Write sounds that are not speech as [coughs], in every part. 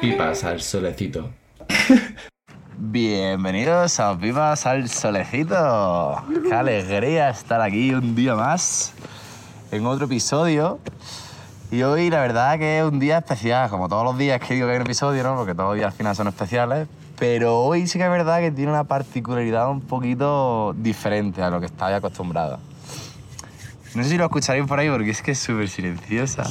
Pipas al [laughs] solecito. Bienvenidos a Pipas al Solecito. Qué alegría estar aquí un día más en otro episodio. Y hoy la verdad que es un día especial, como todos los días que digo que hay un episodio, ¿no? Porque todos los días al final son especiales. Pero hoy sí que es verdad que tiene una particularidad un poquito diferente a lo que estaba acostumbrado. No sé si lo escucharéis por ahí porque es que es súper silenciosa.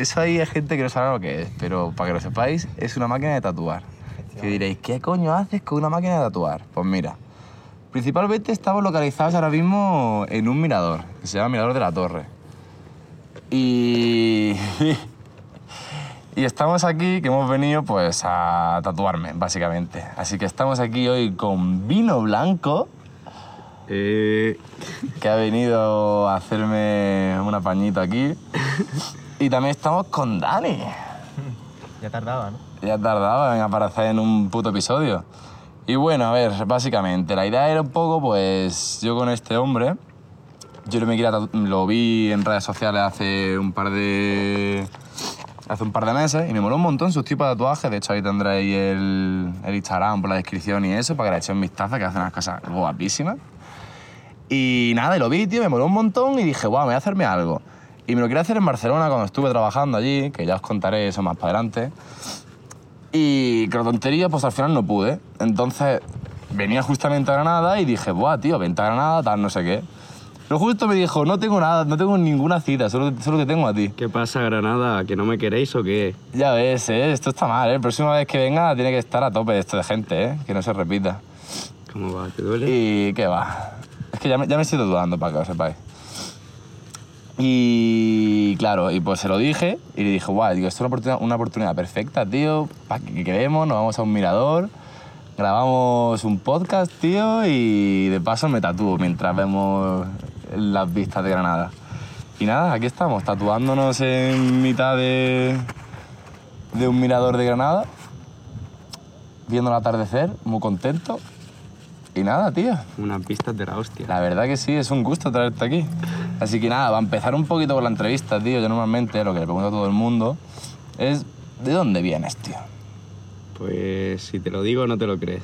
Eso ahí hay gente que no sabe lo que es, pero para que lo sepáis, es una máquina de tatuar. Que diréis, ¿qué coño haces con una máquina de tatuar? Pues mira, principalmente estamos localizados ahora mismo en un mirador, que se llama Mirador de la Torre. Y... [laughs] y estamos aquí, que hemos venido pues a tatuarme, básicamente. Así que estamos aquí hoy con vino blanco, Eh, que ha venido a hacerme una pañita aquí. [laughs] Y también estamos con Dani. ya tardaba, ¿no? Ya tardaba en aparecer en un puto episodio. Y bueno, a ver, básicamente, la idea era un poco, pues, yo con este hombre, yo me quería lo vi en redes sociales hace un par de... hace un par de meses y me moló un montón sus tipos de tatuajes. De hecho, ahí tendréis el, el Instagram por la descripción y eso, para que le echéis un vistazo, que hace unas cosas guapísimas. Y nada, y lo vi, tío, me moló un montón y dije, guau, me voy a hacerme algo. Y me lo quería hacer en Barcelona cuando estuve trabajando allí, que ya os contaré eso más para adelante. Y con tontería, pues al final no pude. Entonces venía justamente a Granada y dije, buah, tío, vente a Granada, tal, no sé qué. Pero justo me dijo, no tengo nada, no tengo ninguna cita, solo, solo te tengo a ti. ¿Qué pasa, Granada? ¿Que no me queréis o qué? Ya ves, ¿eh? esto está mal, ¿eh? La próxima vez que venga tiene que estar a tope esto de gente, ¿eh? Que no se repita. ¿Cómo va? ¿Te duele? Y qué va. Es que ya me, ya me estoy dudando para que lo sepáis. Y claro, y pues se lo dije y le dije, guau, digo, esto es una oportunidad, una oportunidad perfecta, tío, para que quedemos, nos vamos a un mirador, grabamos un podcast, tío, y de paso me tatúo mientras vemos las vistas de Granada. Y nada, aquí estamos, tatuándonos en mitad de, de un mirador de Granada, viendo el atardecer, muy contento. Y nada, tío. Unas pistas de la hostia. La verdad que sí, es un gusto traerte aquí. Así que nada, va a empezar un poquito con la entrevista, tío. Yo normalmente lo que le pregunto a todo el mundo es ¿de dónde vienes, tío? Pues si te lo digo, no te lo crees.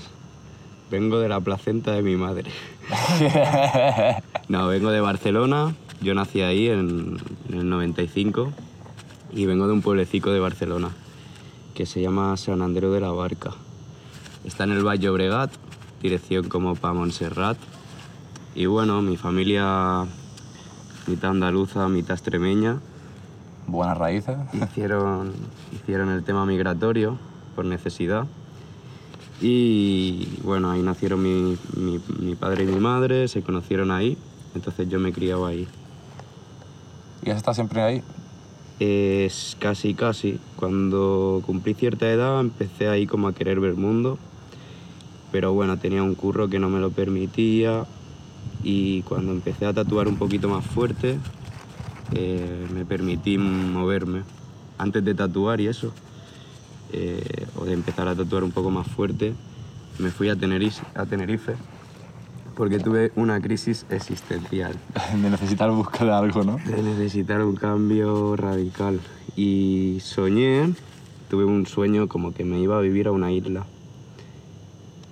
Vengo de la placenta de mi madre. [laughs] No, vengo de Barcelona. Yo nací ahí en, en el 95 y vengo de un pueblecito de Barcelona que se llama San Andreu de la Barca. Está en el Valle Obregat, dirección como para Montserrat. Y bueno, mi familia, mitad andaluza, mitad extremeña, Buenas raíces. hicieron, hicieron el tema migratorio por necesidad. Y bueno, ahí nacieron mi, mi- mi padre y mi madre, se conocieron ahí, entonces yo me he criado ahí. ¿Y has estado siempre ahí? Es casi, casi. Cuando cumplí cierta edad empecé ahí como a querer ver mundo, pero bueno, tenía un curro que no me lo permitía y cuando empecé a tatuar un poquito más fuerte eh, me permití moverme. Antes de tatuar y eso, eh, o de empezar a tatuar un poco más fuerte, me fui a Tenerife, a Tenerife porque tuve una crisis existencial [laughs] De necesitar buscar algo, ¿no? de necesitar un cambio radical. Y soñé, tuve un sueño como que me iba a vivir a una isla,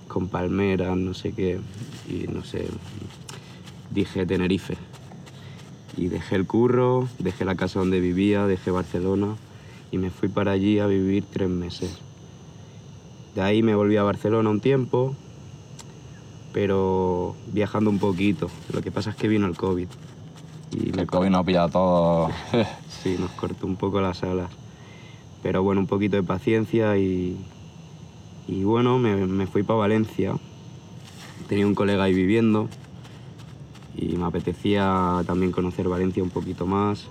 con palmeras, no sé qué, y no sé, dije Tenerife. Y dejé el curro, dejé la casa donde vivía, dejé Barcelona y me fui para allí a vivir tres meses. De ahí me volví a Barcelona un tiempo, pero viajando un poquito. Lo que pasa es que vino el COVID. Y me El COVID nos ha pillado todo. [laughs] Sí, nos cortó un poco las alas. Pero bueno, un poquito de paciencia y, y bueno, me, me fui para Valencia. Tenía un colega ahí viviendo y me apetecía también conocer Valencia un poquito más.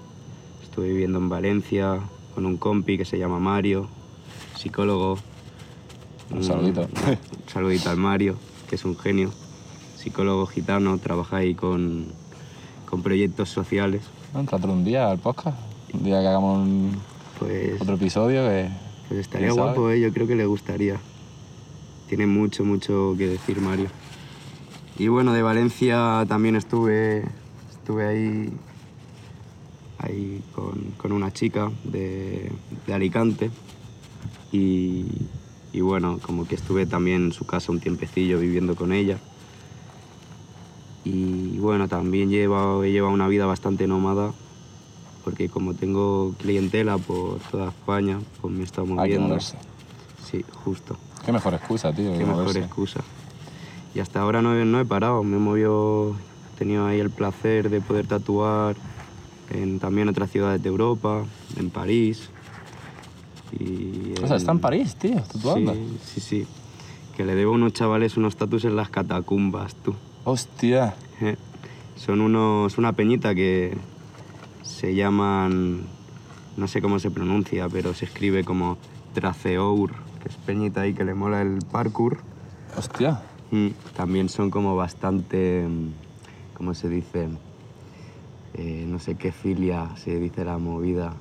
Estuve viviendo en Valencia con un compi que se llama Mario, psicólogo. Un saludito. Un saludito al Mario, que es un genio. Psicólogo gitano, trabaja ahí con, con proyectos sociales. Entrate un día al podcast. Un día que hagamos un- Pues otro episodio que... Pues estaría guapo, ¿eh? yo creo que le gustaría. Tiene mucho, mucho que decir Mario. Y bueno, de Valencia también estuve, estuve ahí ahí con, con una chica de, de Alicante. Y, y bueno, como que estuve también en su casa un tiempecillo viviendo con ella. Y bueno, también llevo, he llevado una vida bastante nómada, porque como tengo clientela por toda España, pues me he estado Hay que moviendo. moverse. Sí, justo. Qué mejor excusa, tío. Qué mejor excusa. Y hasta ahora no no he parado, me he movido, he tenido ahí el placer de poder tatuar en también otras ciudades de Europa, en París. Y O sea, está en París, tío, tatuando. Sí, sí, sí. Que le debo a unos chavales unos tatus en las catacumbas, tú. Hostia. Eh, Son unos, una peñita que se llaman, no sé cómo se pronuncia, pero se escribe como Traceur, que es peñita ahí que le mola el parkour. Hostia. También son como bastante, mm, ¿cómo se dice? Eh, no sé qué filia se dice la movida.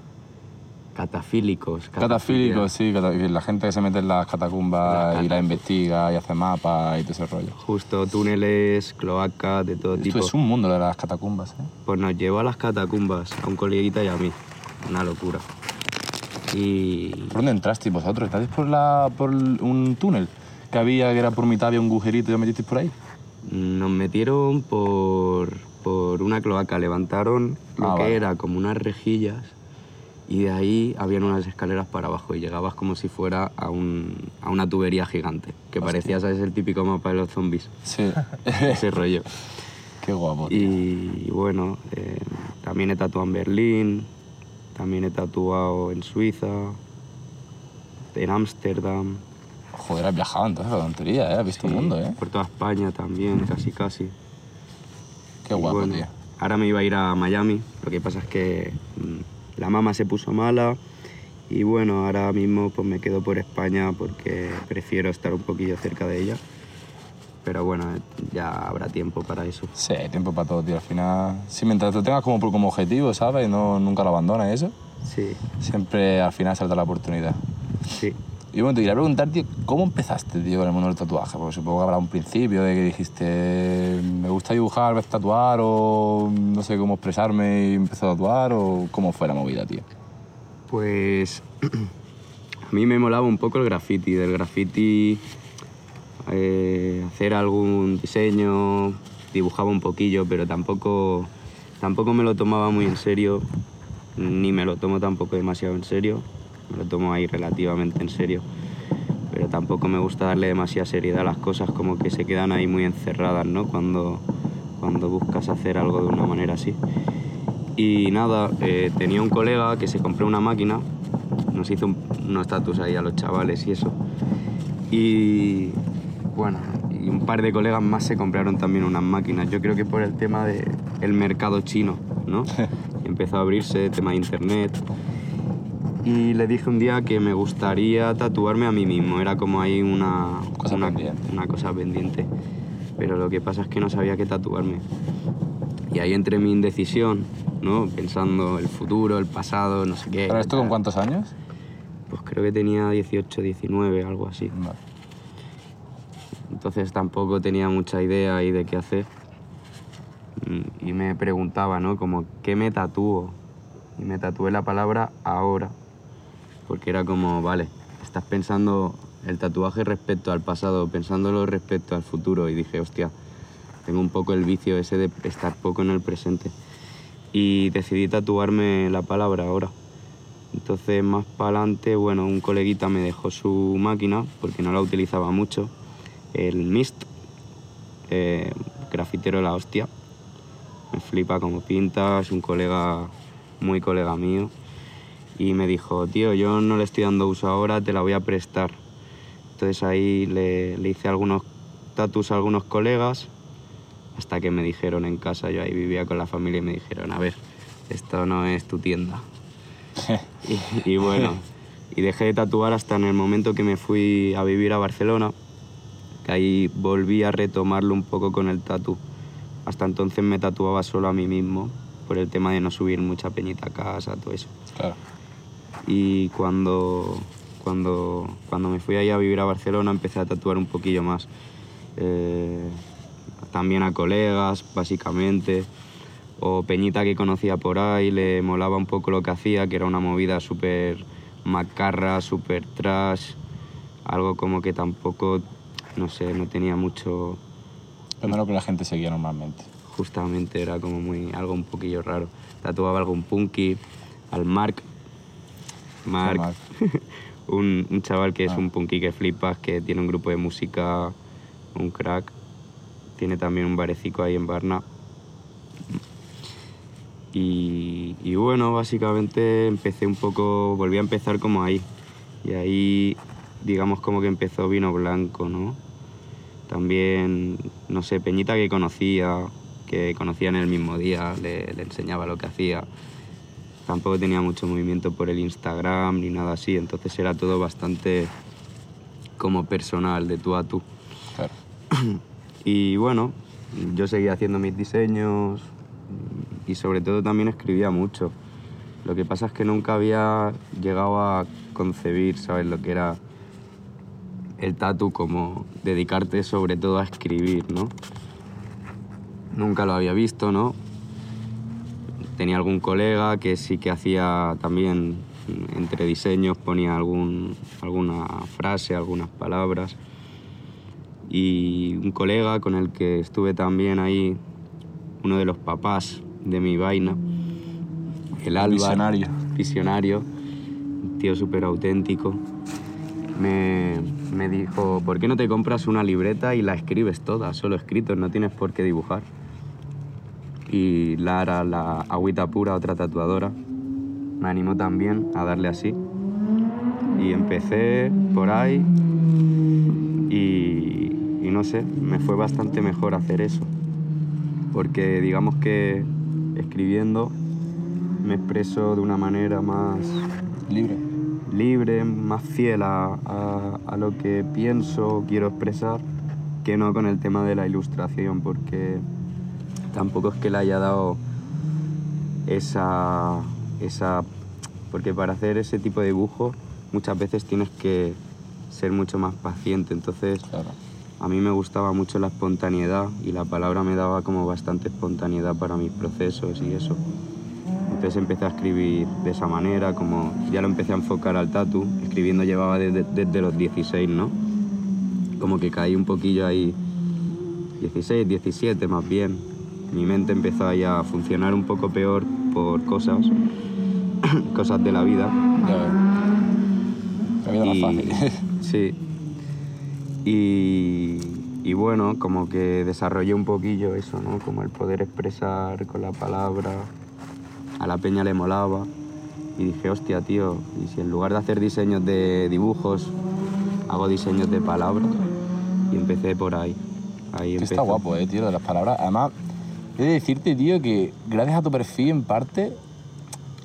Catafílicos. Catafílicos, sí, la gente que se mete en las catacumbas Las y la investiga y hace mapas y todo ese rollo. Justo túneles, cloacas, de todo tipo. Esto es un mundo de las catacumbas, ¿eh? Pues nos llevó a las catacumbas, a un coleguita y a mí. Una locura. Y ¿Por dónde entrasteis vosotros? ¿Estáis por, la, por un túnel que había, que era por mitad, había un agujerito y os metisteis por ahí? nos metieron por, por una cloaca, levantaron lo Ah, que vale. era como unas rejillas y de ahí habían unas escaleras para abajo y llegabas como si fuera a, un, a una tubería gigante, que parecía, ¿sabes? El típico mapa de los zombies, Sí. [laughs] ese rollo. Qué guapo. tío. Y bueno, eh, también he tatuado en Berlín, también he tatuado en Suiza, en Ámsterdam, Joder, has viajado entonces, la tontería, ¿eh? Has visto el sí, mundo, ¿eh? por toda España también, casi casi. Qué Y guapo, bueno, tío. Ahora me iba a ir a Miami, lo que pasa es que mm, la mamá se puso mala y bueno, ahora mismo pues me quedo por España porque prefiero estar un poquillo cerca de ella. Pero bueno, ya habrá tiempo para eso. Sí, hay tiempo para todo, tío. Al final, sí, mientras lo tengas como, como objetivo, ¿sabes? No, nunca lo abandonas eso. Sí, Siempre al final salta la oportunidad. sí. Y bueno, te quería preguntar, tío, ¿cómo empezaste, tío, con el mundo del tatuaje? Porque supongo que habrá un principio de que dijiste, me gusta dibujar, ves tatuar, o no sé cómo expresarme y empecé a tatuar, o cómo fue la movida, tío. Pues [clears throat] a mí me molaba un poco el graffiti. Del graffiti eh, hacer algún diseño, dibujaba un poquillo, pero tampoco, tampoco me lo tomaba muy en serio, ni me lo tomo tampoco demasiado en serio. Me lo tomo ahí relativamente en serio. Pero tampoco me gusta darle demasiada seriedad a las cosas, como que se quedan ahí muy encerradas, ¿no? Cuando, cuando buscas hacer algo de una manera así. Y nada, eh, tenía un colega que se compró una máquina, nos hizo un- unos tatus ahí a los chavales y eso. Y bueno, y un par de colegas más se compraron también unas máquinas. Yo creo que por el tema del el mercado chino, ¿no? [laughs] Empezó a abrirse, tema de internet. Y le dije un día que me gustaría tatuarme a mí mismo. Era como ahí una, Cosa una, pendiente. una cosa pendiente. Pero lo que pasa es que no sabía qué tatuarme. Y ahí entré mi indecisión, ¿no? Pensando el futuro, el pasado, no sé qué. ¿Pero esto con cuántos años? Pues creo que tenía 18, 19, algo así. Vale. Entonces tampoco tenía mucha idea ahí de qué hacer. Mm, Y me preguntaba, ¿no? Como, ¿qué me tatúo? Y me tatué la palabra ahora. Porque era como, vale, estás pensando el tatuaje respecto al pasado, pensándolo respecto al futuro. Y dije, hostia, tengo un poco el vicio ese de estar poco en el presente. Y decidí tatuarme la palabra ahora. Entonces, más para adelante, bueno, un coleguita me dejó su máquina, porque no la utilizaba mucho, el Mist, eh, grafitero la hostia. Me flipa como pinta, es un colega, muy colega mío. Y me dijo, tío, yo no le estoy dando uso ahora, te la voy a prestar. Entonces ahí le, le hice algunos tatus a algunos colegas, hasta que me dijeron en casa, yo ahí vivía con la familia y me dijeron, a ver, esto no es tu tienda. [laughs] y, y bueno, y dejé de tatuar hasta en el momento que me fui a vivir a Barcelona, que ahí volví a retomarlo un poco con el tatu. Hasta entonces me tatuaba solo a mí mismo, por el tema de no subir mucha peñita a casa, todo eso. Claro. Y cuando, cuando, cuando me fui ahí a vivir a Barcelona empecé a tatuar un poquillo más. Eh, también a colegas, básicamente. o Peñita que conocía por ahí, le molaba un poco lo que hacía, que era una movida súper macarra, súper trash, algo como que tampoco, no sé, no tenía mucho, Pero no lo que la gente seguía normalmente. justamente era como muy, algo un poquillo raro. Tatuaba algún punky, al Mark, Mark, Mark? [laughs] un, un chaval que es Ah. un punky que flipas, que tiene un grupo de música, un crack, tiene también un barecico ahí en Barna. Y, y bueno, básicamente empecé un poco, volví a empezar como ahí. Y ahí, digamos, como que empezó Vino Blanco, ¿no? También, no sé, Peñita que conocía, que conocía en el mismo día, le, le enseñaba lo que hacía. Tampoco tenía mucho movimiento por el Instagram ni nada así, entonces era todo bastante como personal, de tú a tú. Claro. [clears throat] Y bueno, yo seguía haciendo mis diseños y sobre todo también escribía mucho. Lo que pasa es que nunca había llegado a concebir, ¿sabes? Lo que era el tatu como dedicarte sobre todo a escribir, ¿no? Nunca lo había visto, ¿no? Tenía algún colega que sí que hacía también entre diseños, ponía algún, alguna frase, algunas palabras y un colega con el que estuve también ahí, uno de los papás de mi vaina, el Álvaro. Visionario. Visionario, un tío súper auténtico. Me, me dijo, ¿por qué no te compras una libreta y la escribes toda, solo escritos, no tienes por qué dibujar? Y Lara, la agüita pura, otra tatuadora, me animó también a darle así. Y empecé por ahí y, y no sé, me fue bastante mejor hacer eso. Porque digamos que escribiendo me expreso de una manera más Libre. libre, más fiel a, a- a lo que pienso, quiero expresar, que no con el tema de la ilustración, porque tampoco es que le haya dado esa, esa... Porque para hacer ese tipo de dibujo muchas veces tienes que ser mucho más paciente, entonces Claro. a mí me gustaba mucho la espontaneidad y la palabra me daba como bastante espontaneidad para mis procesos y eso. Entonces empecé a escribir de esa manera, como ya lo empecé a enfocar al tatu, escribiendo llevaba desde, desde los 16, ¿no? Como que caí un poquillo ahí, 16, 17 más bien. Mi mente empezó a funcionar un poco peor por cosas, [coughs] cosas de la vida. La vida más fácil. [laughs] sí. Y, y bueno, como que desarrollé un poquillo eso, ¿no? Como el poder expresar con la palabra. A la peña le molaba. Y dije, hostia, tío, y si en lugar de hacer diseños de dibujos, hago diseños de palabras. Y empecé por ahí. Ahí está guapo, eh, tío, de las palabras. Además, he de decirte, tío, que gracias a tu perfil, en parte,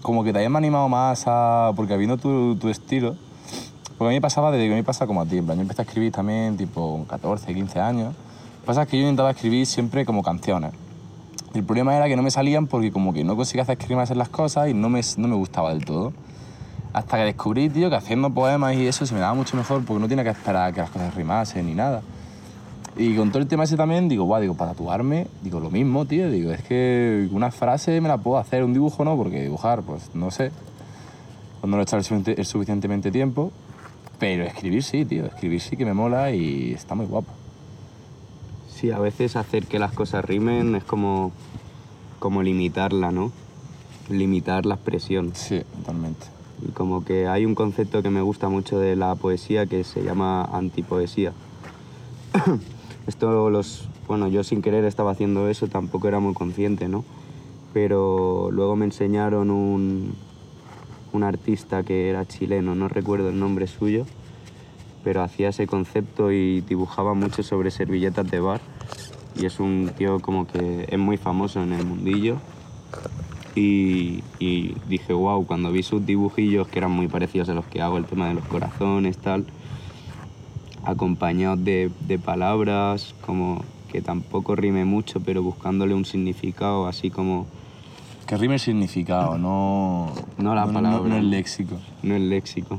como que te hayas animado más a. Porque viendo tu, tu estilo. Porque a mí me pasaba desde que me pasa como a ti. En plan, yo empecé a escribir también, tipo, con 14, 15 años. Lo que pasa es que yo intentaba escribir siempre como canciones. El problema era que no me salían porque como que no conseguía hacer escribir en las cosas y no me, no me gustaba del todo. Hasta que descubrí, tío, que haciendo poemas y eso se me daba mucho mejor porque no tenía que esperar a que las cosas rimasen ni nada. Y con todo el tema ese también, digo, guau, digo, para tatuarme, digo, lo mismo, tío, digo, es que una frase me la puedo hacer, un dibujo no, porque dibujar, pues no sé, cuando no he echado el suficiente- el suficientemente tiempo, pero escribir sí, tío, escribir sí que me mola y está muy guapo. Sí, a veces hacer que las cosas rimen es como, como limitarla, ¿no? Limitar la expresión. Sí, totalmente. Y como que hay un concepto que me gusta mucho de la poesía que se llama antipoesía. [coughs] Esto los... Bueno, yo sin querer estaba haciendo eso, tampoco era muy consciente, ¿no? Pero luego me enseñaron un, un artista que era chileno, no recuerdo el nombre suyo, pero hacía ese concepto y dibujaba mucho sobre servilletas de bar. Y es un tío como que es muy famoso en el mundillo. Y, y dije, wow, cuando vi sus dibujillos, que eran muy parecidos a los que hago, el tema de los corazones, tal, acompañados de, de palabras, como que tampoco rime mucho, pero buscándole un significado, así como Que rime el significado, no... No la palabra. No, el léxico. no el léxico.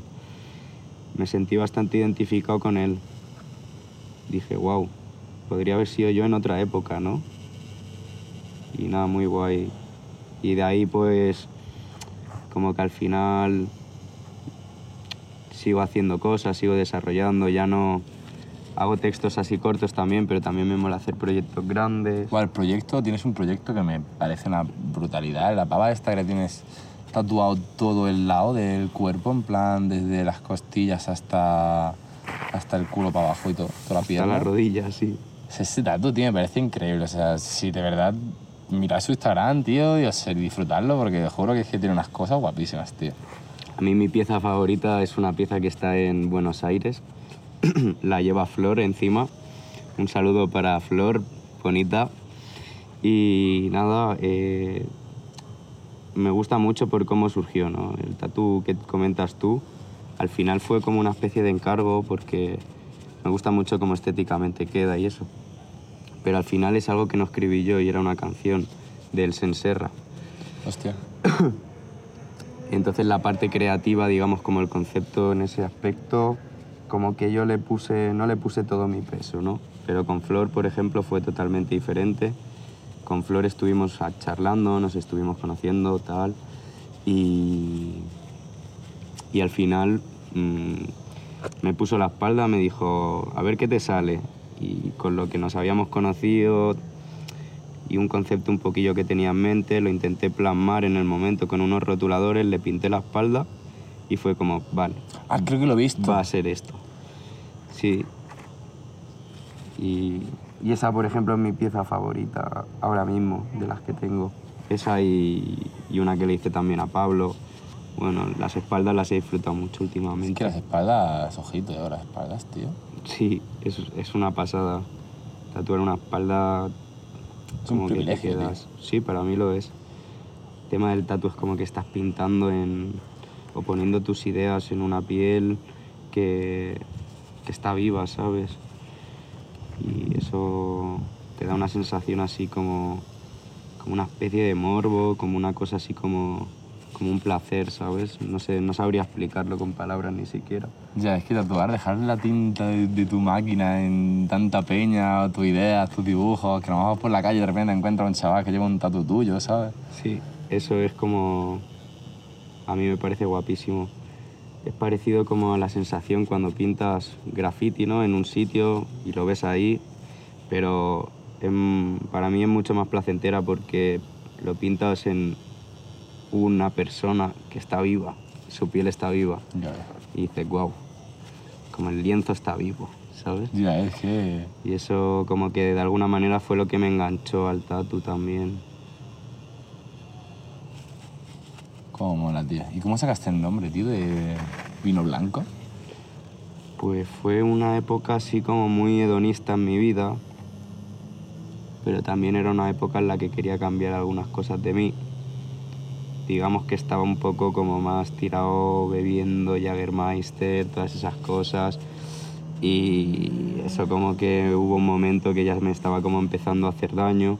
Me sentí bastante identificado con él. Dije, wow, podría haber sido yo en otra época, ¿no? Y nada, muy guay Y de ahí pues como que al final sigo haciendo cosas, sigo desarrollando, ya no hago textos así cortos también, pero también me mola hacer proyectos grandes. El proyecto, tienes un proyecto que me parece una brutalidad. La pava esta que tienes tatuado todo el lado del cuerpo, en plan desde las costillas hasta, hasta el culo para abajo y todo, toda la Hasta pierna. las rodillas, sí. Ese tatu, tío, me parece increíble. O sea, si de verdad mirad su Instagram, tío, y, disfrutarlo, porque juro que es que tiene unas cosas guapísimas, tío. A mí mi pieza favorita es una pieza que está en Buenos Aires. [clears throat] la lleva Flor encima. Un saludo para Flor, bonita. Y nada, eh, me gusta mucho por cómo surgió, ¿no? El tatú que comentas tú, al final fue como una especie de encargo porque me gusta mucho cómo estéticamente queda y eso. Pero al final es algo que no escribí yo y era una canción del Senserra. Hostia. [clears throat] Entonces la parte creativa, digamos, como el concepto en ese aspecto, como que yo le puse, no le puse todo mi peso, ¿no? Pero con Flor, por ejemplo, fue totalmente diferente. Con Flor estuvimos charlando, nos estuvimos conociendo, tal, y, y al final mm, me puso la espalda, me dijo, a ver qué te sale. Y con lo que nos habíamos conocido, y un concepto un poquillo que tenía en mente, lo intenté plasmar en el momento con unos rotuladores, le pinté la espalda y fue como, vale, Ah, creo que lo he visto. va a ser esto. Sí. Y, y esa, por ejemplo, es mi pieza favorita ahora mismo, de las que tengo. Esa y, y una que le hice también a Pablo. Bueno, las espaldas las he disfrutado mucho Es últimamente. que las espaldas, ojito, eh, las espaldas, tío. Sí, es, es una pasada. Tatuar una espalda Es como que te tío. quedas. Sí, para mí lo es. El tema del tatu es como que estás pintando en, o poniendo tus ideas en una piel que, que está viva, ¿sabes? Y eso te da una sensación así como, como una especie de morbo, como una cosa así como, como un placer, ¿sabes? No sé, no sabría explicarlo con palabras ni siquiera. Ya, es que tatuar, dejar la tinta de, de tu máquina en tanta peña, tus ideas, tus dibujos, que nos vamos por la calle y de repente encuentras un chaval que lleva un tatu tuyo, ¿sabes? Sí, eso es como... A mí me parece guapísimo. Es parecido como a la sensación cuando pintas graffiti, ¿no? En un sitio y lo ves ahí, pero em, para mí es mucho más placentera porque lo pintas en una persona que está viva, su piel está viva ves. y dices, wow, como el lienzo está vivo, ¿sabes? Ya, es que... Y eso como que de alguna manera fue lo que me enganchó al tatu también. Cómo mola, tío. ¿Y cómo sacaste el nombre, tío, de vino blanco? Pues fue una época así como muy hedonista en mi vida, pero también era una época en la que quería cambiar algunas cosas de mí. Digamos que estaba un poco como más tirado bebiendo Jagermeister, todas esas cosas. Y eso como que hubo un momento que ya me estaba como empezando a hacer daño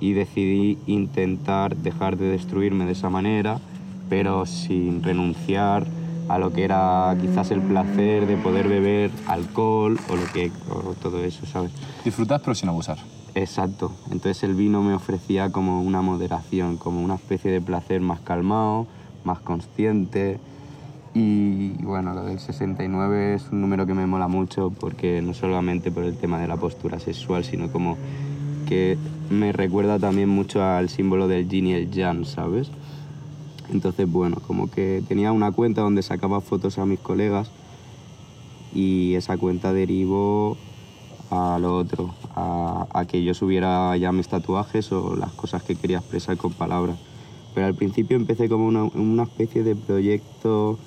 y decidí intentar dejar de destruirme de esa manera, pero sin renunciar a lo que era quizás el placer de poder beber alcohol o lo que o todo eso, ¿sabes? Disfrutas pero sin abusar. Exacto. Entonces el vino me ofrecía como una moderación, como una especie de placer más calmado, más consciente. Y bueno, lo del 69 es un número que me mola mucho porque no solamente por el tema de la postura sexual, sino como que me recuerda también mucho al símbolo del yin y el yang, ¿sabes? Entonces, bueno, como que tenía una cuenta donde sacaba fotos a mis colegas y esa cuenta derivó a lo otro, a, que yo subiera ya mis tatuajes o las cosas que quería expresar con palabras. Pero al principio empecé como una, especie de proyecto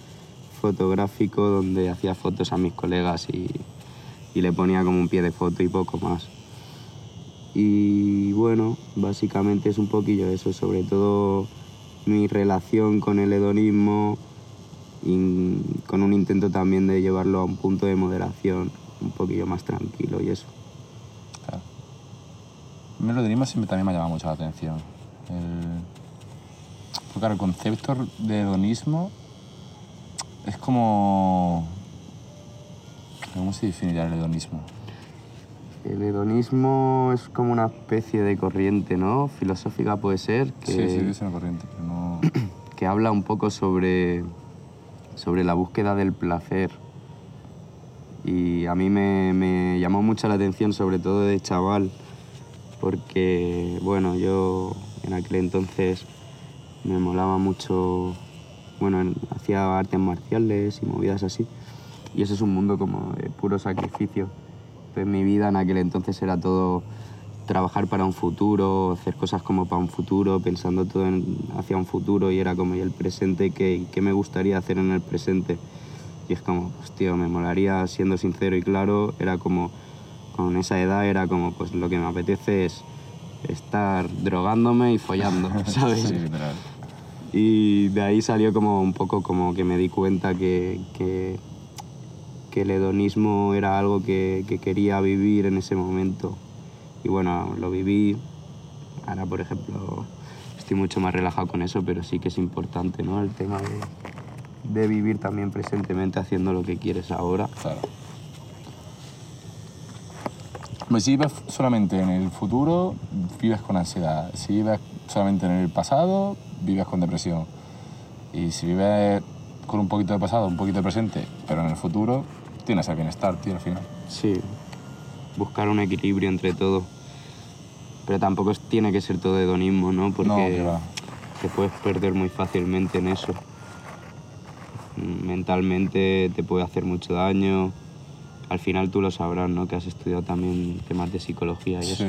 fotográfico donde hacía fotos a mis colegas y le ponía como un pie de foto y poco más. Y bueno, básicamente es un poquillo eso, sobre todo mi relación con el hedonismo y con un intento también de llevarlo a un punto de moderación un poquillo más tranquilo y eso. Claro. A mí el hedonismo siempre también me ha llamado mucho la atención. El... Porque claro, el concepto de hedonismo es como... ¿Cómo se definiría el hedonismo? El hedonismo es como una especie de corriente, ¿no? Filosófica puede ser, que, Sí, sí, es una corriente, pero no... [clears throat] que habla un poco sobre, sobre la búsqueda del placer. Y a mí me, llamó mucho la atención, sobre todo de chaval, porque, bueno, yo en aquel entonces me molaba mucho, bueno, en- hacía artes marciales y movidas así. Y eso es un mundo como de puro sacrificio. Entonces mi vida en aquel entonces era todo trabajar para un futuro, hacer cosas como para un futuro, pensando todo en- hacia un futuro y era como y el presente, ¿qué, qué me gustaría hacer en el presente? Y es como, pues tío, me molaría, siendo sincero y claro, era como, con esa edad era como, pues lo que me apetece es estar drogándome y follando, [laughs] ¿sabes? Sí, literal. Y de ahí salió como un poco como que me di cuenta que, que, que el hedonismo era algo que, que quería vivir en ese momento. Y bueno, lo viví. Ahora, por ejemplo, estoy mucho más relajado con eso, pero sí que es importante, ¿no? El tema de, de vivir también presentemente haciendo lo que quieres ahora. Claro. Hombre, si vives solamente en el futuro, vives con ansiedad. Si vives solamente en el pasado, vives con depresión. Y si vives con un poquito de pasado, un poquito de presente, pero en el futuro, tienes el bienestar, tío, al final. Sí, buscar un equilibrio entre todo. Pero tampoco tiene que ser todo hedonismo, ¿no? Porque No, te puedes perder muy fácilmente en eso. Mentalmente te puede hacer mucho daño. Al final tú lo sabrás, ¿no? Que has estudiado también temas de psicología y Sí. eso.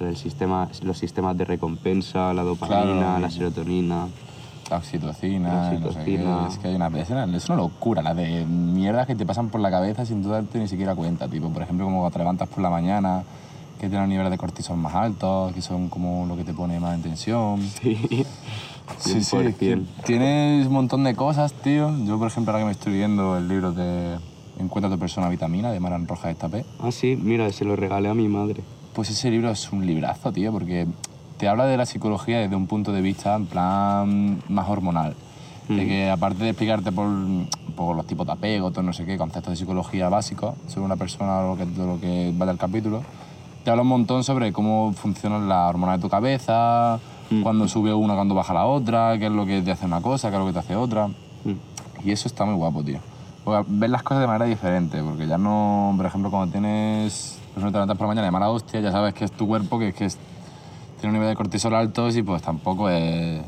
Lo del sistema, los sistemas de recompensa, la dopamina, Claro. la serotonina. La oxitocina, La no sé oxitocina. Es que hay una, es una, es una locura, la de mierdas que te pasan por la cabeza sin tú darte ni siquiera cuenta. Tipo, por ejemplo, como te levantas por la mañana, que tienen niveles de cortisol más altos, que son como lo que te pone más en tensión. Sí. Sí, sí, es que 100%. tienes un montón de cosas, tío. Yo, por ejemplo, ahora que me estoy leyendo el libro de Encuentra tu persona vitamina de Maran Rojas Estapé, Ah, sí, mira, se lo regalé a mi madre. pues ese libro es un librazo, tío, porque te habla de la psicología desde un punto de vista en plan más hormonal. De que aparte de explicarte por, por los tipos de apego, todo no sé qué, conceptos de psicología básicos sobre una persona o lo que, lo que va del capítulo, te habla un montón sobre cómo funcionan las hormonas de tu cabeza, cuándo sube una, cuándo baja la otra, qué es lo que te hace una cosa, qué es lo que te hace otra. Mm. Y eso está muy guapo, tío. Porque ves las cosas de manera diferente, porque ya no, por ejemplo, cuando tienes, pues no te levantas por la mañana de mala hostia, ya sabes que es tu cuerpo, que es que es- tiene un nivel de cortisol alto y pues tampoco es,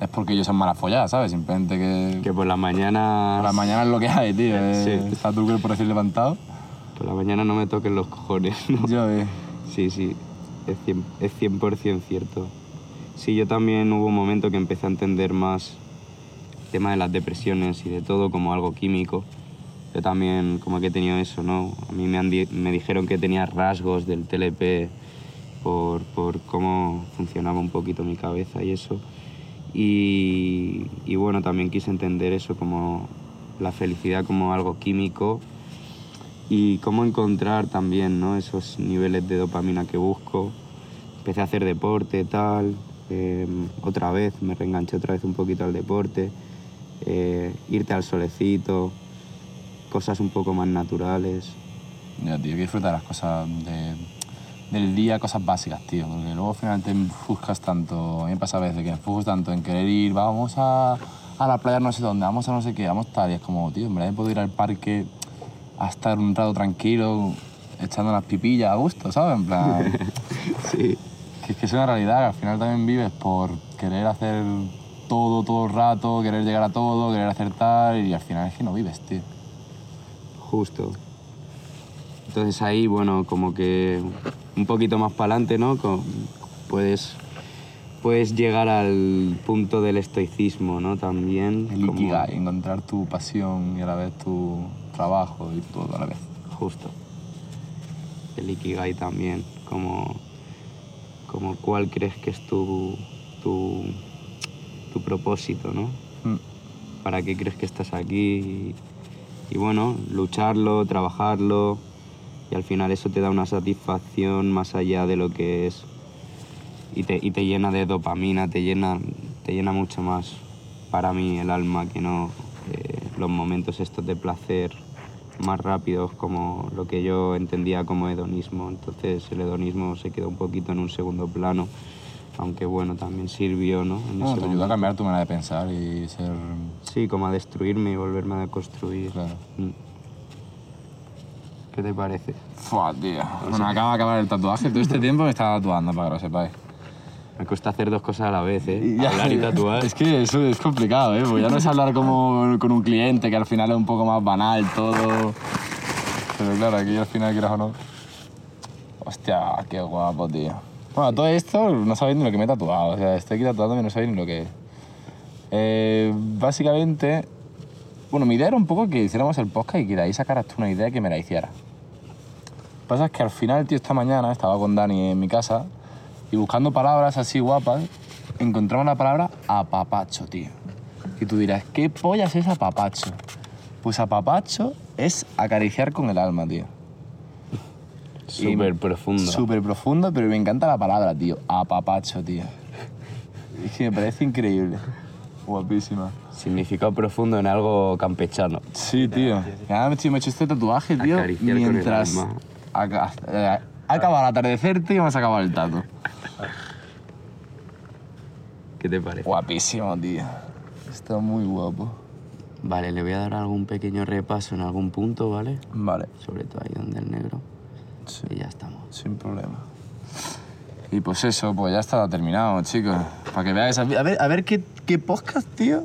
es porque ellos son malas folladas, ¿sabes? Simplemente que, Que por la mañana... por la mañana es lo que hay, tío. es- Sí. Está tu cuerpo recién levantado. Por la mañana no me toquen los cojones, ¿no? Yo, eh, Sí, sí, es 100%, es 100 cierto. Sí, yo también hubo un momento que empecé a entender más el tema de las depresiones y de todo como algo químico. Yo también como que he tenido eso, ¿no? A mí me, han di- me dijeron que tenía rasgos del TLP por, por cómo funcionaba un poquito mi cabeza y eso. Y, y bueno, también quise entender eso como la felicidad como algo químico y cómo encontrar también ¿no? esos niveles de dopamina que busco. Empecé a hacer deporte, tal, eh, otra vez, me reenganché otra vez un poquito al deporte, eh, irte al solecito, cosas un poco más naturales. ya, tío, que disfrutar las cosas de- del día, cosas básicas, tío. Porque luego al final te enfuscas tanto, a mí me pasa a veces que me enfusco tanto en querer ir, vamos a, a la playa no sé dónde, vamos a no sé qué, vamos tal, y es como, tío, en verdad puedo ir al parque a estar un rato tranquilo, echando las pipillas a gusto, ¿sabes? En plan, [laughs] Sí, que es que es una realidad, al final también vives por querer hacer todo, todo el rato, querer llegar a todo, querer hacer tal, y al final es que no vives, tío. justo. Entonces ahí, bueno, como que un poquito más para adelante, ¿no? Puedes, puedes llegar al punto del estoicismo, ¿no? También. El como- ikigai, encontrar tu pasión y a la vez tu trabajo y todo a la vez. Justo. El Ikigai también, como, como cuál crees que es tu, tu, tu propósito, ¿no? Mm. ¿Para qué crees que estás aquí? Y, y bueno, lucharlo, trabajarlo, y al final eso te da una satisfacción más allá de lo que es. Y te, y te llena de dopamina, te llena, te llena mucho más para mí el alma que no eh, los momentos estos de placer más rápidos como lo que yo entendía como hedonismo. Entonces el hedonismo se quedó un poquito en un segundo plano, aunque bueno, también sirvió, ¿no? En No, ese te ayuda a cambiar tu manera de pensar y ser... Sí, como a destruirme y volverme a deconstruir. Claro. Mm. ¿Qué te parece? Fua, tío. Bueno, acaba de acabar el tatuaje. Todo este tiempo me estaba tatuando, para que lo sepáis. Me cuesta hacer dos cosas a la vez, ¿eh? Hablar y tatuar. Es que eso es complicado, ¿eh? Porque ya no es hablar como con un cliente, que al final es un poco más banal todo. Pero claro, aquí al final quieras o no. Hostia, qué guapo, tío. Bueno, todo esto no sabéis ni lo que me he tatuado. O sea, estoy aquí tatuándome y no sabéis ni lo que es. Eh, básicamente, bueno, mi idea era un poco que hiciéramos el podcast y que de ahí sacaras tú una idea que me la hiciera. Lo que pasa es que al final, tío, esta mañana estaba con Dani en mi casa y buscando palabras así guapas, encontramos la palabra apapacho, tío. Y tú dirás, ¿qué pollas es apapacho? Pues apapacho es acariciar con el alma, tío. Súper profundo. Súper profundo, pero me encanta la palabra, tío. Apapacho, tío. [laughs] Es que me parece increíble. Guapísima. Significado profundo en algo campechano. Sí, tío. Tío, me he hecho este tatuaje, tío, Acariciar con el mientras alma. eh, acaba el atardecer, tío, y me has acabado el tatu. ¿Qué te parece? Guapísimo, tío. Está muy guapo. Vale, le voy a dar algún pequeño repaso en algún punto, ¿vale? Vale, Sobre todo ahí donde el negro. Sí. Y ya estamos. sin problema. Y pues eso, pues ya está terminado, chicos. Para que veáis, a ver, a ver qué, qué podcast, tío,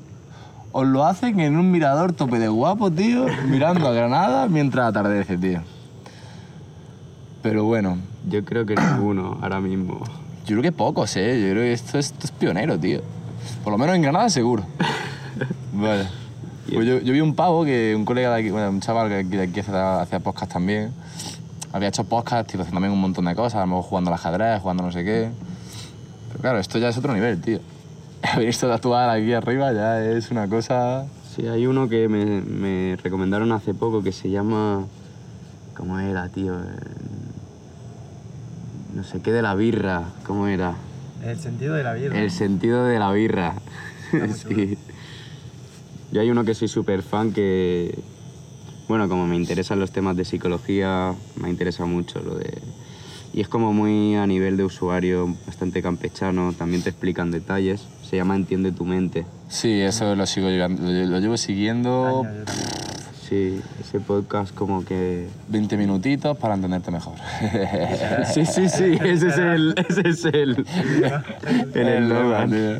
os lo hacen en un mirador tope de guapo, tío, mirando a Granada mientras atardece, tío. Pero bueno, Yo creo que ninguno ahora mismo. Yo creo que pocos, ¿eh? Yo creo que esto, es- esto es pionero, tío. Por lo menos en Granada, seguro. [laughs] Vale. Pues yo, yo vi un pavo, que un colega de aquí, bueno, un chaval que aquí- de aquí hacía, hacía podcast también. Había hecho podcast, tipo, haciendo también un montón de cosas, a lo mejor jugando al ajedrez, jugando no sé qué. Pero claro, esto ya es otro nivel, tío. [laughs] Haber visto tatuar aquí arriba ya es una cosa... Sí, hay uno que me, me recomendaron hace poco que se llama. ¿Cómo era, tío? No sé qué de la birra. ¿Cómo era? El sentido de la vida. El sentido de la birra. [laughs] sí. Yo hay uno que soy súper fan que. Bueno, como me interesan los temas de psicología, me interesa mucho lo de. Y es como muy a nivel de usuario, bastante campechano, también te explican detalles. Se llama Entiende tu mente. Sí, eso lo sigo llevando- lo, llevo siguiendo. Sí, ese podcast como que 20 minutitos para entenderte mejor. [laughs] Sí, sí, sí, ese es el. Ese es el. [laughs] el eslogan. tío.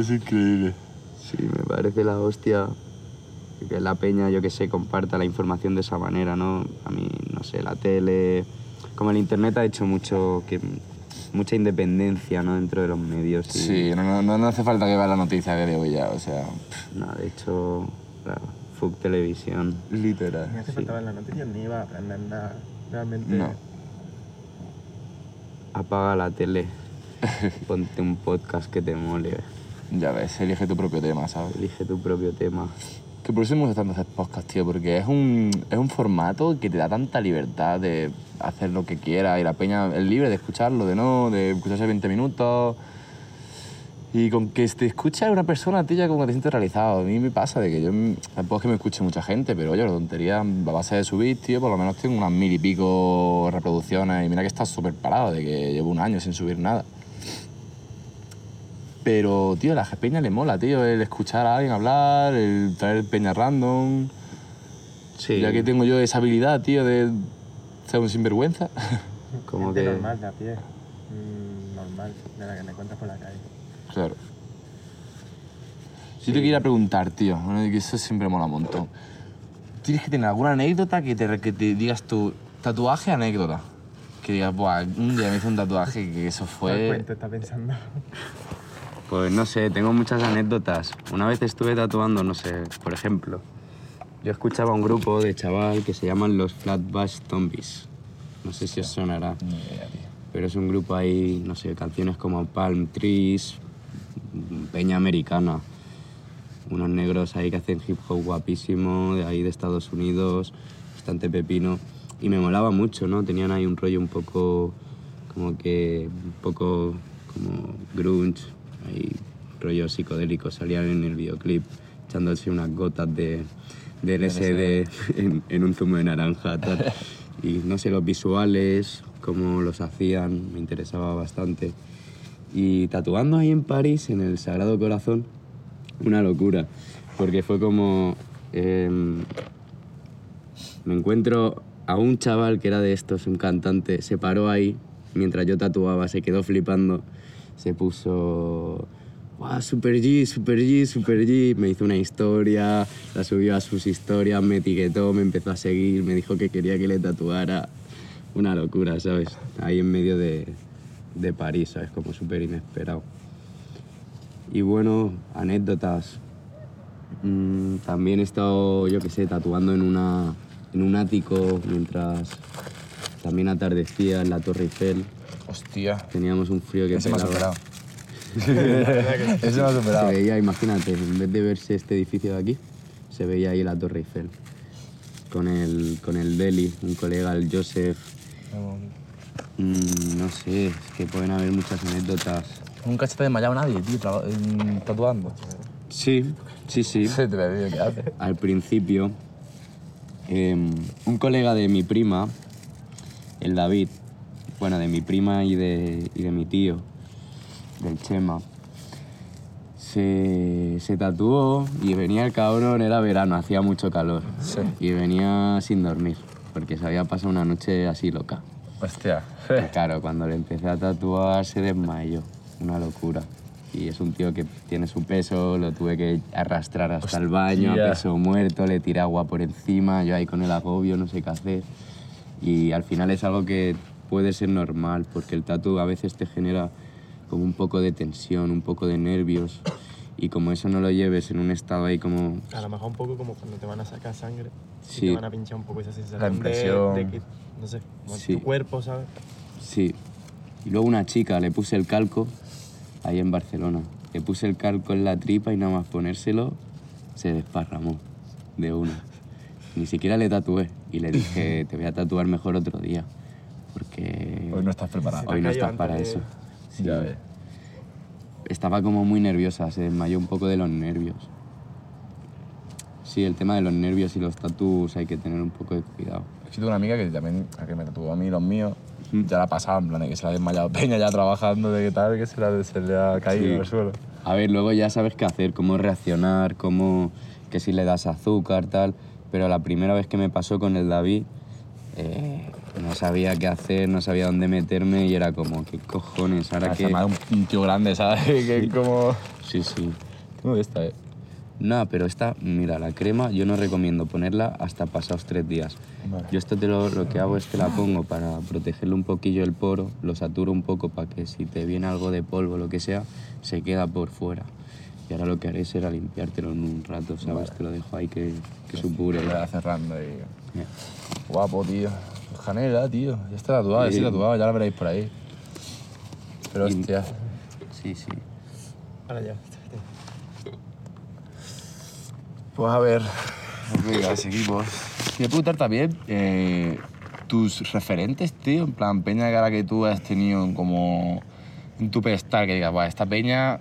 Es increíble. Sí, me parece la hostia que la peña, yo que sé, comparta la información de esa manera, ¿no? A mí, no sé, la tele. Como el internet ha hecho mucho. Que, mucha independencia, ¿no? Dentro de los medios. y- Sí, no, no, no hace falta que veas la noticia que digo ya, o sea, No, de hecho, claro, Fuck Televisión. Ni literal. hace falta ver las noticias ni iba a aprender nada. Realmente. No. Apaga la tele. [laughs] Ponte un podcast que te mole. Ya ves, elige tu propio tema, ¿sabes? Elige tu propio tema. Que por eso me gusta tanto hacer podcast, tío, porque es un, es un formato que te da tanta libertad de hacer lo que quieras y la peña es libre de escucharlo, de no, de escucharse 20 minutos. Y con que te escucha una persona, tío, ya como que te sientes realizado. A mí me pasa de que yo, tampoco es que me escuche mucha gente, pero oye, la tontería, a base de subir, tío, por lo menos tengo unas mil y pico reproducciones y mira que está súper parado, de que llevo un año sin subir nada. Pero, tío, a la peña le mola, tío, el escuchar a alguien hablar, el traer peña random. Sí. Ya que tengo yo esa habilidad, tío, de ser un sinvergüenza. Como que. normal, de a pie. Mm, normal, de la que me encuentras por la calle. Claro. Yo te quería preguntar, tío, que eso siempre mola un montón. ¿Tienes que tener alguna anécdota que te, que te digas tu tatuaje anécdota? Que digas, buah, un día me hice un tatuaje que eso ¿Cuál fue... cuento está pensando? Pues no sé, tengo muchas anécdotas. Una vez estuve tatuando, no sé, por ejemplo, yo escuchaba un grupo de chaval que se llaman los Flatbush Zombies. No sé si os sonará. Pero es un grupo ahí, no sé, canciones como Palm Trees, Peña Americana. Unos negros ahí que hacen hip hop guapísimo, de ahí de Estados Unidos, bastante pepino. Y me molaba mucho, ¿no? Tenían ahí un rollo un poco, como que, un poco como grunge, ahí rollo psicodélico. Salían en el videoclip echándose unas gotas de, de LSD [laughs] en, en un zumo de naranja. tal. [laughs] Y no sé, los visuales, cómo los hacían, me interesaba bastante. Y tatuando ahí en París, en el Sagrado Corazón, una locura. Porque fue como. em, me encuentro a un chaval que era de estos, un cantante, se paró ahí mientras yo tatuaba, se quedó flipando, se puso. ¡Wow! Super G, Super G, Super G. Me hizo una historia, la subió a sus historias, me etiquetó, me empezó a seguir, me dijo que quería que le tatuara. Una locura, ¿sabes? Ahí en medio de, de París, ¿sabes? Como súper inesperado. Y bueno, anécdotas. Mm, también he estado, yo qué sé, tatuando en, una, en un ático mientras también atardecía en la Torre Eiffel. Hostia. Teníamos un frío que Ese me ha pelaba. superado. [laughs] Ese me ha Se superado. veía, imagínate, en vez de verse este edificio de aquí, se veía ahí la Torre Eiffel. Con el, con el Deli, un colega, el Joseph. Mm, no sé, es que pueden haber muchas anécdotas. Nunca se te ha desmayado nadie, tío, tatuando. Sí, sí, sí. [laughs] Se te ve, ¿qué haces? Al principio, em, un colega de mi prima, el David, bueno, de mi prima y de, y de mi tío, del Chema, se, se tatuó y venía el cabrón, era verano, hacía mucho calor. Sí. Y venía sin dormir, porque se había pasado una noche así loca. Hostia. Y claro, cuando le empecé a tatuar se desmayó, una locura. Y es un tío que tiene su peso, lo tuve que arrastrar hasta el baño, peso muerto, le tiré agua por encima, yo ahí con el agobio, no sé qué hacer. Y al final es algo que puede ser normal, porque el tatu a veces te genera como un poco de tensión, un poco de nervios. Y como eso no lo lleves en un estado ahí como... A lo mejor un poco como cuando te van a sacar sangre. y Sí. te van a pinchar un poco esa sensación. La de- impresión. De, que, no sé, como Sí. tu cuerpo, ¿sabes? Sí. Y luego una chica, le puse el calco ahí en Barcelona. Le puse el calco en la tripa y nada más ponérselo, se desparramó de una. Ni siquiera le tatué y le dije, [laughs] te voy a tatuar mejor otro día. Porque Hoy no estás preparado. hoy no estás para de- eso. Sí. Ya ves. Estaba como muy nerviosa, se desmayó un poco de los nervios. Sí, el tema de los nervios y los tatus hay que tener un poco de cuidado. Es que una amiga que también, a que me tatuó a mí los míos, ya la ha pasado, en plan que se la ha desmayado Peña ya trabajando, de qué tal, que se, la, se le ha caído Sí. al suelo. A ver, luego ya sabes qué hacer, cómo reaccionar, cómo que si le das azúcar, tal. Pero la primera vez que me pasó con el David, eh, no sabía qué hacer, no sabía dónde meterme y era como, ¿qué cojones? Ahora que... un, tío grande, ¿sabes? [laughs] que como... Sí, sí. ¿Cómo esta, eh? No, pero esta, mira, la crema yo no recomiendo ponerla hasta pasados tres días. Vale. Yo esto te lo, lo que hago es que la pongo para protegerle un poquillo el poro, lo saturo un poco para que si te viene algo de polvo o lo que sea, se queda por fuera. Y ahora lo que haré será limpiártelo en un rato, ¿sabes? Te lo dejo ahí que, que supure. Va cerrando y... Eh, Guapo, tío. Janela, tío. Ya está tatuado, ya Sí. está tatuado, ya la veréis por ahí. Pero Y- hostia. Sí, sí. Ahora ya. Pues a ver. Venga, seguimos. Quería preguntar también eh, tus referentes, tío. En plan, peña que ahora que tú has tenido como en tu pedestal, que digas, "Buah, esta peña.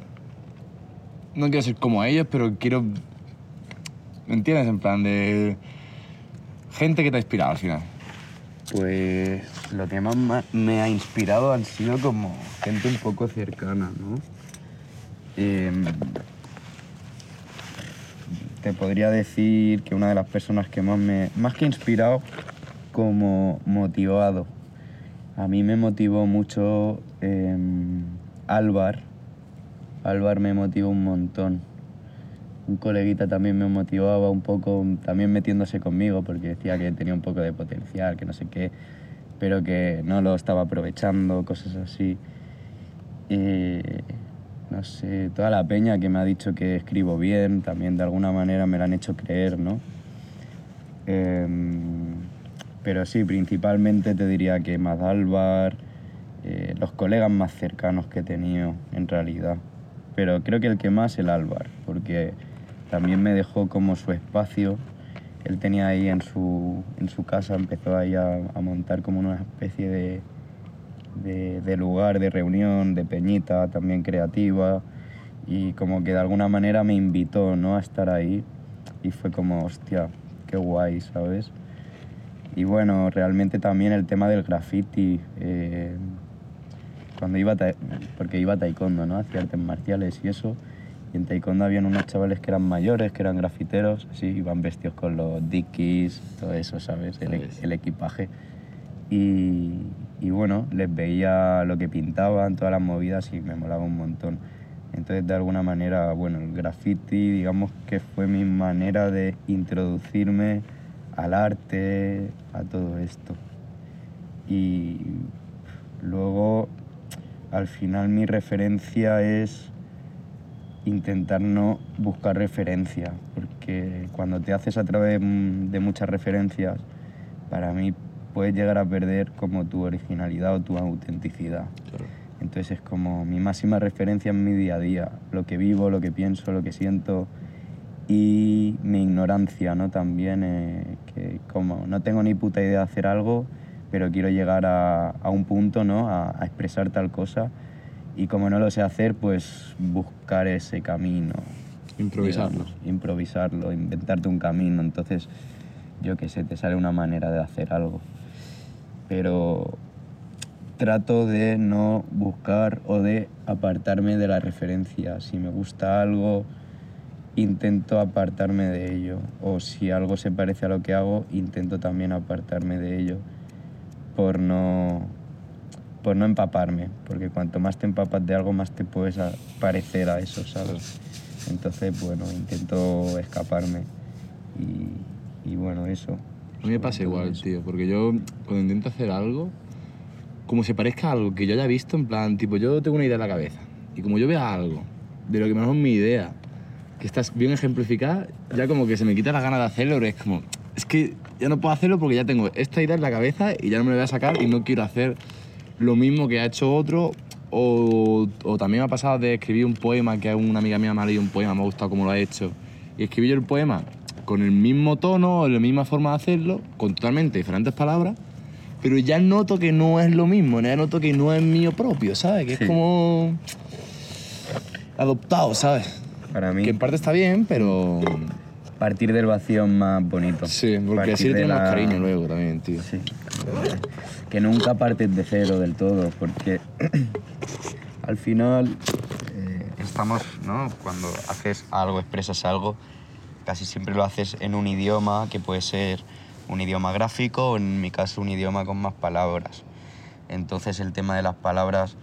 No quiero ser como ellos, pero quiero. ¿Me entiendes? En plan de. Gente que te ha inspirado al final. Pues lo que más me ha inspirado han sido como gente un poco cercana, ¿no? Em, te podría decir que una de las personas que más me, más que inspirado, como motivado. A mí me motivó mucho em, Álvar. Álvar me motivó un montón. Un coleguita también me motivaba un poco, también metiéndose conmigo, porque decía que tenía un poco de potencial, que no sé qué, pero que no lo estaba aprovechando, cosas así. No sé, toda la peña que me ha dicho que escribo bien, también de alguna manera me la han hecho creer, ¿no? Em, pero sí, principalmente te diría que Madálvar, eh, los colegas más cercanos que he tenido, en realidad. Pero creo que el que más, el Álvar, porque también me dejó como su espacio. Él tenía ahí en su, en su casa, empezó ahí a, montar como una especie de, de, lugar de reunión, de peñita también creativa. Y como que de alguna manera me invitó ¿no? a estar ahí. Y fue como, hostia, qué guay, ¿sabes? Y bueno, realmente también el tema del graffiti. eh, cuando iba, porque iba a taekwondo, ¿no? Hacía artes marciales y eso. Y en taekwondo habían unos chavales que eran mayores, que eran grafiteros, así, iban vestidos con los dickies, todo eso, ¿sabes? El, e- el equipaje. Y, y bueno, les veía lo que pintaban, todas las movidas y me molaba un montón. Entonces, de alguna manera, bueno, el graffiti, digamos que fue mi manera de introducirme al arte, a todo esto. Y luego, al final, mi referencia es intentar no buscar referencia, porque cuando te haces a través de muchas referencias, para mí puedes llegar a perder como tu originalidad o tu autenticidad. Claro. Entonces es como mi máxima referencia en mi día a día, lo que vivo, lo que pienso, lo que siento y mi ignorancia, ¿no? También, eh, que como no tengo ni puta idea de hacer algo, pero quiero llegar a, a un punto, ¿no? A, a expresar tal cosa y como no lo sé hacer, pues buscar ese camino. Improvisarlo. digamos, improvisarlo, inventarte un camino. Entonces, yo qué sé, te sale una manera de hacer algo. Pero trato de no buscar o de apartarme de la referencia. Si me gusta algo, intento apartarme de ello. O si algo se parece a lo que hago, intento también apartarme de ello por no, por no empaparme. Porque cuanto más te empapas de algo, más te puedes parecer a eso, ¿sabes? Entonces, bueno, intento escaparme. Y, y bueno, eso. A mí me pasa igual, eso. tío, porque yo cuando intento hacer algo, como se parezca a algo que yo haya visto, en plan, tipo, yo tengo una idea en la cabeza, y como yo vea algo de lo que mejor es mi idea, que está bien ejemplificada, ya como que se me quita las ganas de hacerlo, pero es como, es que ya no puedo hacerlo porque ya tengo esta idea en la cabeza y ya no me la voy a sacar y no quiero hacer lo mismo que ha hecho otro. O, o también me ha pasado de escribir un poema que una amiga mía me ha leído un poema, me ha gustado cómo lo ha hecho. Y escribí yo el poema con el mismo tono, la misma forma de hacerlo, con totalmente diferentes palabras, pero ya noto que no es lo mismo, ya noto que no es mío propio, ¿sabes? Que Sí. es como adoptado, ¿sabes? Para mí, Que en parte está bien, pero... partir del vacío es más bonito. Sí, porque Partir así le tenemos la- cariño luego también, tío. Sí. Que nunca partes de cero del todo, porque [clears throat] al final eh, estamos, ¿no? Cuando haces algo, expresas algo, casi siempre lo haces en un idioma que puede ser un idioma gráfico o en mi caso un idioma con más palabras. Entonces el tema de las palabras,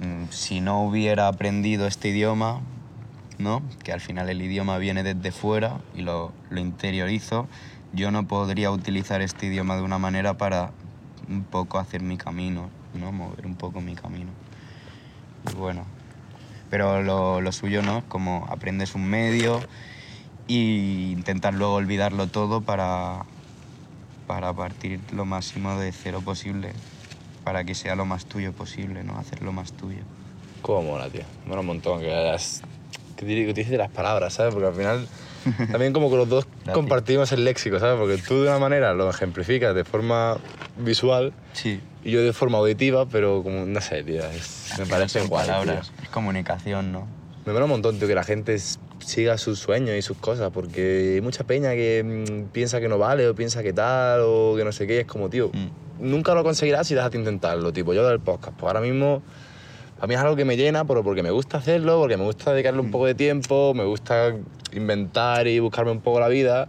mm, si no hubiera aprendido este idioma, ¿no? que al final el idioma viene desde fuera y lo, lo interiorizo, yo no podría utilizar este idioma de una manera para un poco hacer mi camino, ¿no? mover un poco mi camino. Y bueno, pero lo, lo suyo no, como aprendes un medio e intentar luego olvidarlo todo para, para partir lo máximo de cero posible, para que sea lo más tuyo posible, ¿no? hacer lo más tuyo. Cómo mola, tío. Mola un montón que hayas... Que las palabras, ¿sabes? Porque al final [laughs] también como que los dos Gracias. compartimos el léxico, ¿sabes? Porque tú de una manera lo ejemplificas de forma visual Sí, y yo de forma auditiva, pero como, no sé, tío, es- me parece guay, palabras, tío. es comunicación, ¿no? Me mola un montón, tío, que la gente siga sus sueños y sus cosas, porque hay mucha peña que mm, piensa que no vale o piensa que tal o que no sé qué, es como, tío, Mm. nunca lo conseguirás si dejas de intentarlo, tipo, yo del podcast, pues ahora mismo a mí es algo que me llena, pero porque me gusta hacerlo, porque me gusta dedicarle un poco de tiempo, me gusta inventar y buscarme un poco la vida.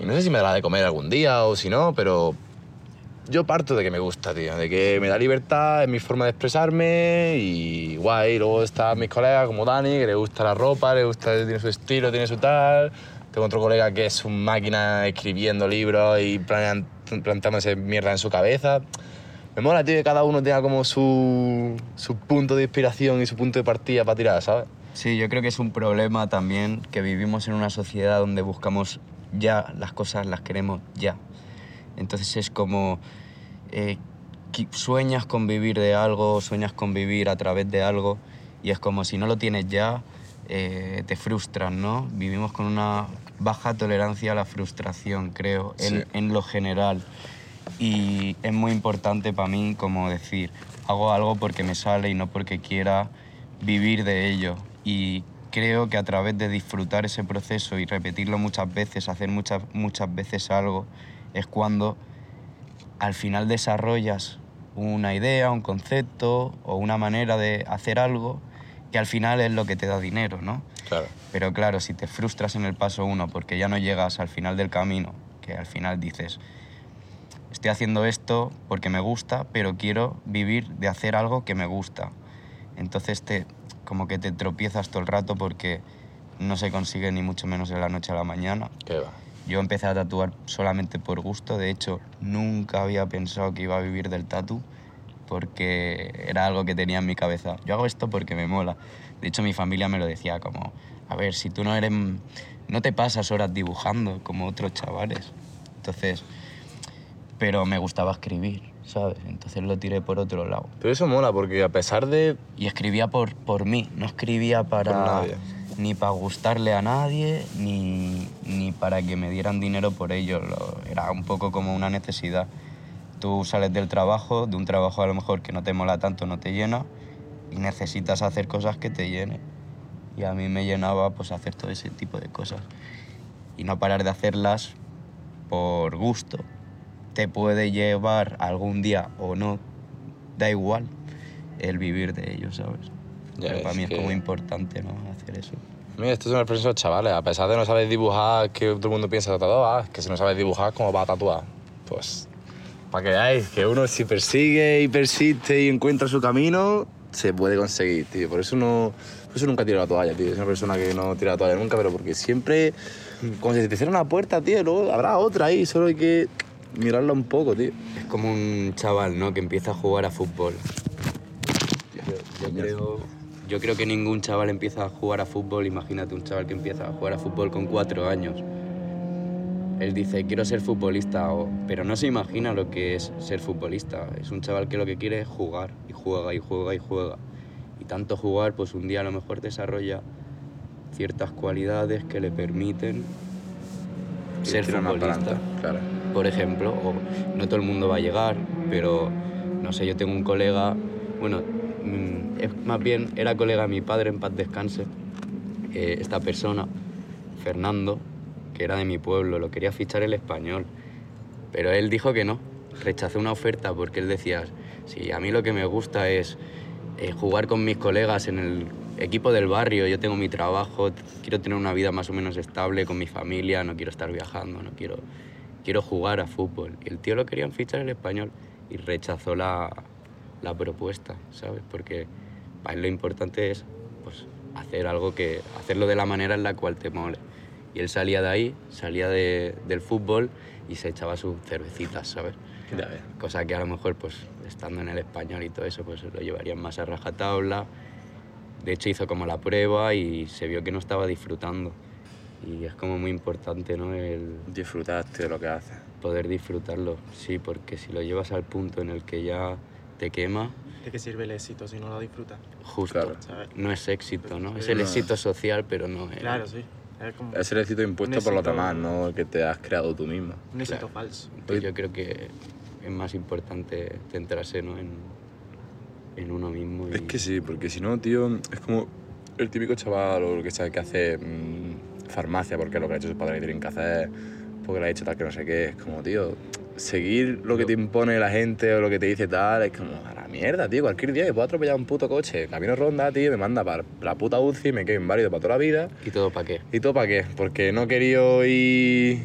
Y no sé si me dará de comer algún día o si no, pero yo parto de que me gusta, tío, de que me da libertad, es mi forma de expresarme y guay. Luego están mis colegas como Dani, que le gusta la ropa, le gusta, tiene su estilo, tiene su tal. Tengo otro colega que es un máquina escribiendo libros y plantándose mierda en su cabeza. Me mola, tío, que cada uno tenga como su, su punto de inspiración y su punto de partida para tirar, ¿sabes? Sí, yo creo que es un problema también que vivimos en una sociedad donde buscamos ya las cosas, las queremos ya. Entonces es como eh, sueñas con vivir de algo, sueñas con vivir a través de algo y es como si no lo tienes ya, eh, te frustras, ¿no? Vivimos con una baja tolerancia a la frustración, creo, en, Sí. en lo general. Y es muy importante para mí como decir, hago algo porque me sale y no porque quiera vivir de ello. Y creo que a través de disfrutar ese proceso y repetirlo muchas veces, hacer muchas, muchas veces algo, es cuando al final desarrollas una idea, un concepto o una manera de hacer algo que al final es lo que te da dinero, ¿no? Claro. Pero claro, si te frustras en el paso uno porque ya no llegas al final del camino, que al final dices, estoy haciendo esto porque me gusta, pero quiero vivir de hacer algo que me gusta. Entonces te, como que te tropiezas todo el rato porque no se consigue ni mucho menos de la noche a la mañana. ¿Qué va? Yo empecé a tatuar solamente por gusto, de hecho nunca había pensado que iba a vivir del tatu porque era algo que tenía en mi cabeza. Yo hago esto porque me mola. De hecho mi familia me lo decía como, a ver, si tú no eres no te pasas horas dibujando como otros chavales. Entonces, pero me gustaba escribir, ¿sabes? Entonces lo tiré por otro lado. Pero eso mola, porque a pesar de... Y escribía por, por mí, no escribía para Por nadie. ni para gustarle a nadie, ni, ni para que me dieran dinero por ello. Lo- era un poco como una necesidad. Tú sales del trabajo, de un trabajo a lo mejor que no te mola tanto, no te llena, y necesitas hacer cosas que te llenen. Y a mí me llenaba pues hacer todo ese tipo de cosas. Y no parar de hacerlas por gusto. Te puede llevar algún día o no, da igual el vivir de ello, ¿sabes? Ya Pero para mí es que- como importante, ¿no? Hacer eso. Mira, estos son los chavales. A pesar de no saber dibujar, que todo el mundo piensa tatuar, que si no sabes dibujar, ¿cómo va a tatuar? Pues, para que veáis que uno si persigue y persiste y encuentra su camino, se puede conseguir, tío. Por eso no... Por eso nunca tiro la toalla, tío. Es una persona que no tira la toalla nunca, pero porque siempre... Como si te cierra una puerta, tío, luego habrá otra ahí. Solo hay que mirarla un poco, tío. Es como un chaval, ¿no? Que empieza a jugar a fútbol. Yo, yo creo, yo creo que ningún chaval empieza a jugar a fútbol. Imagínate un chaval que empieza a jugar a fútbol con cuatro años. Él dice, quiero ser futbolista, o- pero no se imagina lo que es ser futbolista. Es un chaval que lo que quiere es jugar, y juega, y juega, y juega. Y tanto jugar, pues un día a lo mejor desarrolla ciertas cualidades que le permiten ser futbolista adelante, Claro. Por ejemplo, o no todo el mundo va a llegar, pero no sé, yo tengo un colega, bueno, mm, más bien era colega de mi padre, en paz descanse, eh, esta persona, Fernando, que era de mi pueblo, lo quería fichar el español, pero él dijo que no, rechazó una oferta porque él decía, si a mí lo que me gusta es eh, jugar con mis colegas en el equipo del barrio, yo tengo mi trabajo, quiero tener una vida más o menos estable con mi familia, no quiero estar viajando, no quiero, quiero jugar a fútbol. Y el tío lo querían fichar el español y rechazó la, la propuesta, ¿sabes? Porque para él lo importante es pues, hacer algo que, hacerlo de la manera en la cual te mole. Y él salía de ahí, salía de- del fútbol y se echaba sus cervecitas, ¿sabes? Cosa que a lo mejor, pues, estando en el español y todo eso, pues lo llevarían más a rajatabla. De hecho, hizo como la prueba y se vio que no estaba disfrutando. Y es como muy importante, ¿no? El Disfrutaste de lo que haces. poder disfrutarlo. Sí, porque si lo llevas al punto en el que ya te quema, ¿De qué sirve el éxito si no lo disfrutas? justo, Claro. ¿Sabes? no es éxito, ¿no? Es el éxito social, pero no es... Claro, sí. Es como Es el éxito impuesto Un por los éxito- demás, no el que te has creado tú mismo. un éxito claro. falso. Entonces yo creo que es más importante centrarse ¿no? en, en uno mismo. Y... Es que sí, porque si no, tío, es como el típico chaval o lo que sea que hace mm, farmacia porque lo que ha hecho sus padres que tienen que hacer, porque le ha hecho tal que no sé qué. Es como, tío, seguir lo que te impone la gente o lo que te dice tal, es como, a la mierda, tío. Cualquier día que puedo atropellar un puto coche, camino ronda, tío, me manda para la puta UCI, me quedo inválido para toda la vida. ¿Y todo para qué? ¿Y todo para qué? Porque no querido ir.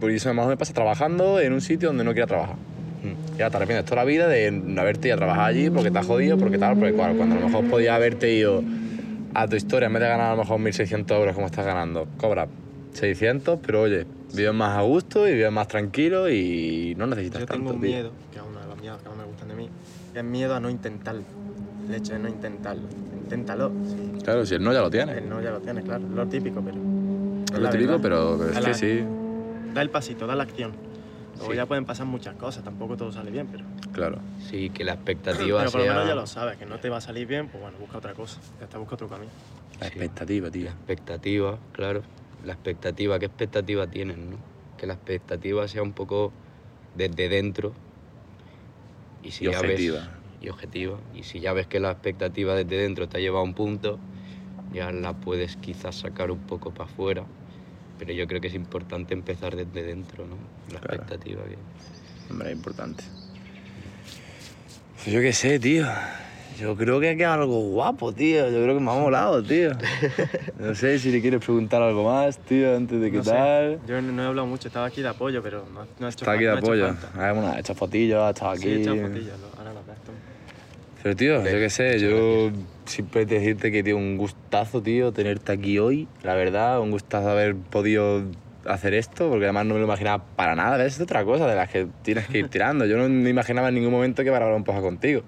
Por eso más me pasa trabajando en un sitio donde no quiero trabajar. Mm. Ya te arrepientes toda la vida de no haberte ido a trabajar allí porque te has jodido, porque tal, porque cual. Cuando a lo mejor podías haberte ido a tu historia en vez de ganar a lo mejor 1.600 euros como estás ganando. Cobra 600, pero oye, vives más a gusto y vives más tranquilo y no necesitas Yo tanto. tengo un tío. miedo, que es uno de los miedos que más me gustan de mí, que es miedo a no intentarlo. El hecho de no intentarlo. Inténtalo. Sí. Claro, si el no ya lo tienes. El no ya lo tienes, claro. Lo típico, pero. Es lo típico, verdad. pero, es que sí, Da el pasito, da la acción. Luego Sí. ya pueden pasar muchas cosas, tampoco todo sale bien, pero. claro. Sí, que la expectativa Pero por lo sea... menos ya lo sabes, que no te va a salir bien, pues bueno, busca otra cosa. Ya está, busca otro camino. La Sí. expectativa, tío. La expectativa, claro. La expectativa, ¿qué expectativa tienen, no? Que la expectativa sea un poco desde dentro. Y si Y ya objetiva. ves. Y objetiva. Y si ya ves que la expectativa desde dentro te ha llevado a un punto, ya la puedes quizás sacar un poco para afuera, pero yo creo que es importante empezar desde dentro, ¿no? La Claro. expectativa que... Hombre, es importante. Pues yo qué sé, tío. Yo creo que ha quedado algo guapo, tío. Yo creo que me ha molado, tío. [laughs] No sé si le quieres preguntar algo más, tío, antes de No sé, tal. Yo no, he hablado mucho, estaba aquí de apoyo, pero no, no ha hecho Está aquí de no ha hecho apoyo. falta. Ah, bueno, ha hecho fotillos, ha estado aquí. Sí, he echado fotillas, lo- ahora lo ves tú. Pero tío, yo qué sé, yo siempre decirte que, tío, un gustazo, tío, tenerte aquí hoy. La verdad, un gustazo haber podido hacer esto, porque además no me lo imaginaba para nada. Es otra cosa de las que tienes que ir [laughs] tirando. Yo no me imaginaba en ningún momento que iba a grabar un poco contigo.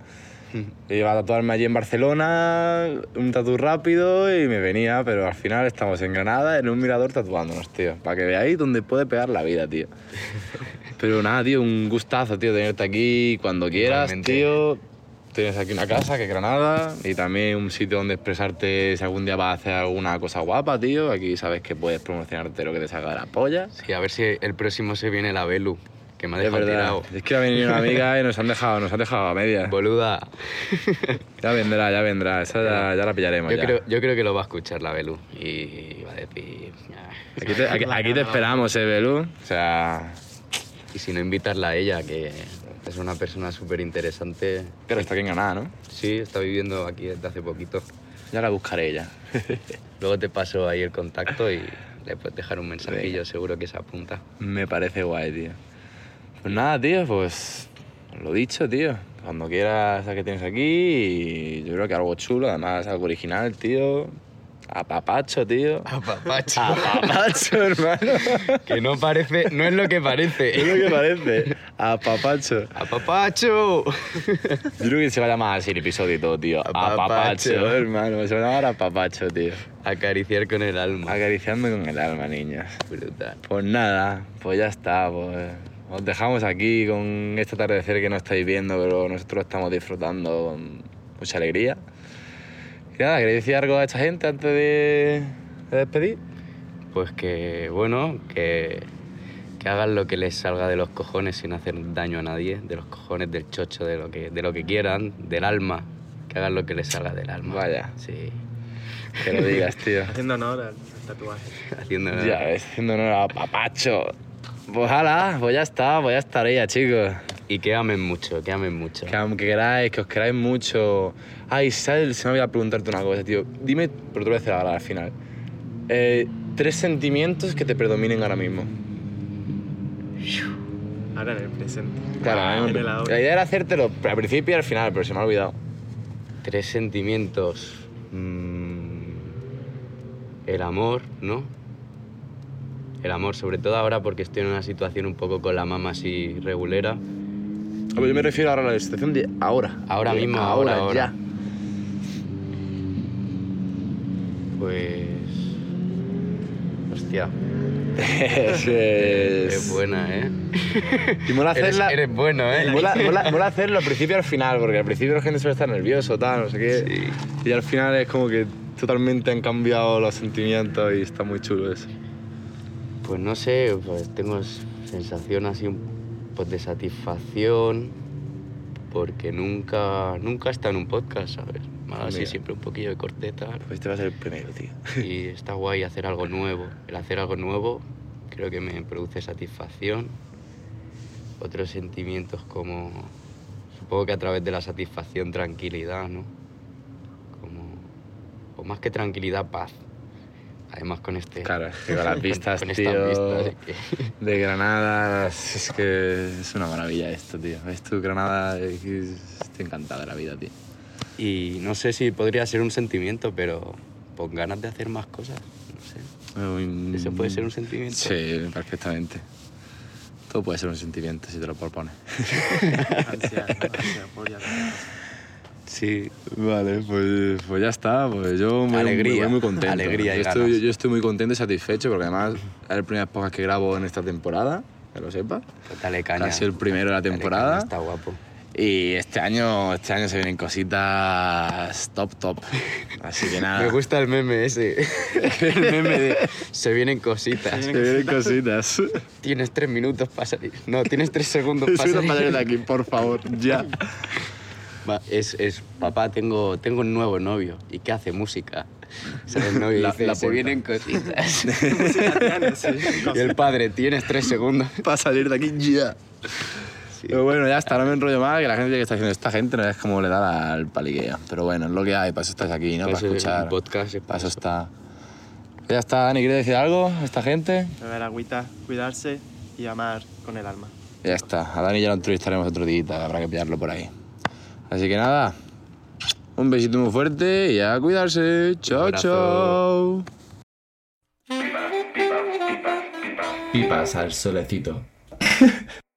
[laughs] Yo iba a tatuarme allí en Barcelona, un tatu rápido y me venía, pero al final estamos en Granada, en un mirador tatuándonos, tío. Para que veáis dónde puede pegar la vida, tío. [laughs] Pero nada, tío, un gustazo, tío, tenerte aquí cuando quieras, tío. Tienes aquí una casa, que es Granada, y también un sitio donde expresarte si algún día vas a hacer alguna cosa guapa, tío. Aquí sabes que puedes promocionarte lo que te salga de la polla. Sí, a ver si el próximo se viene la Belu, que me ha Es dejado verdad. tirado. Es que ha venido una amiga y nos han dejado, nos han dejado a medias. Boluda. [laughs] Ya vendrá, ya vendrá. Esa ya, ya la pillaremos. Yo ya. creo, yo creo que lo va a escuchar la Belu y va a decir... Aquí te, aquí- aquí te esperamos, eh, Belú. O sea, Y si no invitarla a ella, que es una persona súper interesante. pero está aquí en Granada, ¿no? Sí, está viviendo aquí desde hace poquito. Ya la buscaré ya. [laughs] Luego te paso ahí el contacto y le puedes dejar un mensajillo, Venga. seguro que se apunta. Me parece guay, tío. Pues nada, tío, pues lo dicho, tío. Cuando quieras a que tienes aquí, y yo creo que algo chulo, además algo original, tío. A papacho, tío. A papacho. A papacho, [laughs] hermano. que no parece, no es lo que parece. Es lo que parece. A papacho. ¡A papacho! Yo creo que se va a llamar así el episodio y todo, tío. A A papacho, papacho. hermano. Se va a llamar a papacho, tío. Acariciar con el alma. Acariciando con el alma, niñas. Brutal. Pues nada, pues ya está, pues os dejamos aquí con este atardecer que no estáis viendo, pero nosotros estamos disfrutando con mucha alegría. Y nada, ¿queréis decir algo a esta gente antes de, de despedir? Pues que, bueno, que, que hagan lo que les salga de los cojones sin hacer daño a nadie, de los cojones, del chocho, de lo que, de lo que quieran, del alma. Que hagan lo que les salga del alma. Vaya. Sí. Que lo digas, tío. Haciendo honor al, tatuaje. Haciendo ya, ves, haciendo honor a papacho. Pues hala, pues ya está, pues ya estaría, chicos. Y que amen mucho, que amen mucho. Que aunque queráis, que os queráis mucho. Ay, ¿sabes? Se me olvidó preguntarte una cosa, tío. Dime, pero te voy a decir ahora al final. Eh, tres sentimientos que te predominen ahora mismo. Ahora en el presente. Claro, Ah, en el ahora. la idea era hacértelo al principio y al final, pero se me ha olvidado. Tres sentimientos. Mm, el amor, ¿no? El amor, sobre todo ahora porque estoy en una situación un poco con la mamá así regulera. Yo me refiero ahora a la situación de ahora. Ahora De mismo, ahora, ahora, ya. ahora. Pues. Hostia, [laughs] es, es- es buena, ¿eh? Y mola hacerla. eres bueno, ¿eh? Mola, mola- mola hacerlo al principio y al final, porque al principio la gente suele estar nervioso, tal, no sé qué. Y al final es como que totalmente han cambiado los sentimientos y está muy chulo eso. Pues no sé, pues tengo sensación así un, pues de satisfacción porque nunca, nunca estado en un podcast, ¿sabes? Ha dado así siempre un poquillo de corteta Pues este va a ser el primero, tío. y [laughs] está guay hacer algo nuevo. El hacer algo nuevo creo que me produce satisfacción. Otros sentimientos como, supongo que a través de la satisfacción, tranquilidad, ¿no? Como, o más que tranquilidad, paz. Además con este... Claro, es que con [laughs] las vistas, con tío, vistas, es que- de Granada, es que es una maravilla esto, tío. Ves tú, Granada, estoy encantado de la vida, tío. Y no sé si podría ser un sentimiento, pero con ganas de hacer más cosas. No sé. Mm, ¿Eso puede ser un sentimiento? Sí, perfectamente. Todo puede ser un sentimiento si te lo propones. [laughs] Ansia. Ansia, Sí. Vale, pues, pues ya está. Pues yo me Alegría, me voy muy contento. alegría yo, estoy, yo estoy muy contento y satisfecho porque además es el primer podcast que grabo en esta temporada, que lo sepas. Pues dale caña. Ha sido el primero de la temporada. caña, Está guapo. Y este año, este año se vienen cositas top, top. Así que nada. [laughs] Me gusta el meme ese. [laughs] el meme de se vienen cositas. Se vienen cositas. Tienes tres minutos para salir. No, tienes tres segundos [laughs] para salir. de aquí, por favor, ya. Va, es, es, papá, tengo, tengo un nuevo novio. ¿Y qué hace? Música. ¿Sabes, no? Y La- dice, la se vienen cositas. [laughs] y el padre, tienes tres segundos. [laughs] Para salir de aquí ya. Pero bueno, ya está, no me enrollo más, que la gente que está haciendo esta gente no es como le da al paliqueo. Pero bueno, es lo que hay, para eso estás aquí, ¿no? Para, Para escuchar. el podcast es Para eso está. Ya está, Dani, ¿quieres decir algo a esta gente? Beber agüita, cuidarse y amar con el alma. Ya está, a Dani ya lo entrevistaremos otro día, habrá que pillarlo por ahí. Así que nada, un besito muy fuerte y a cuidarse. Chao, chao. Pipas al solecito. [laughs]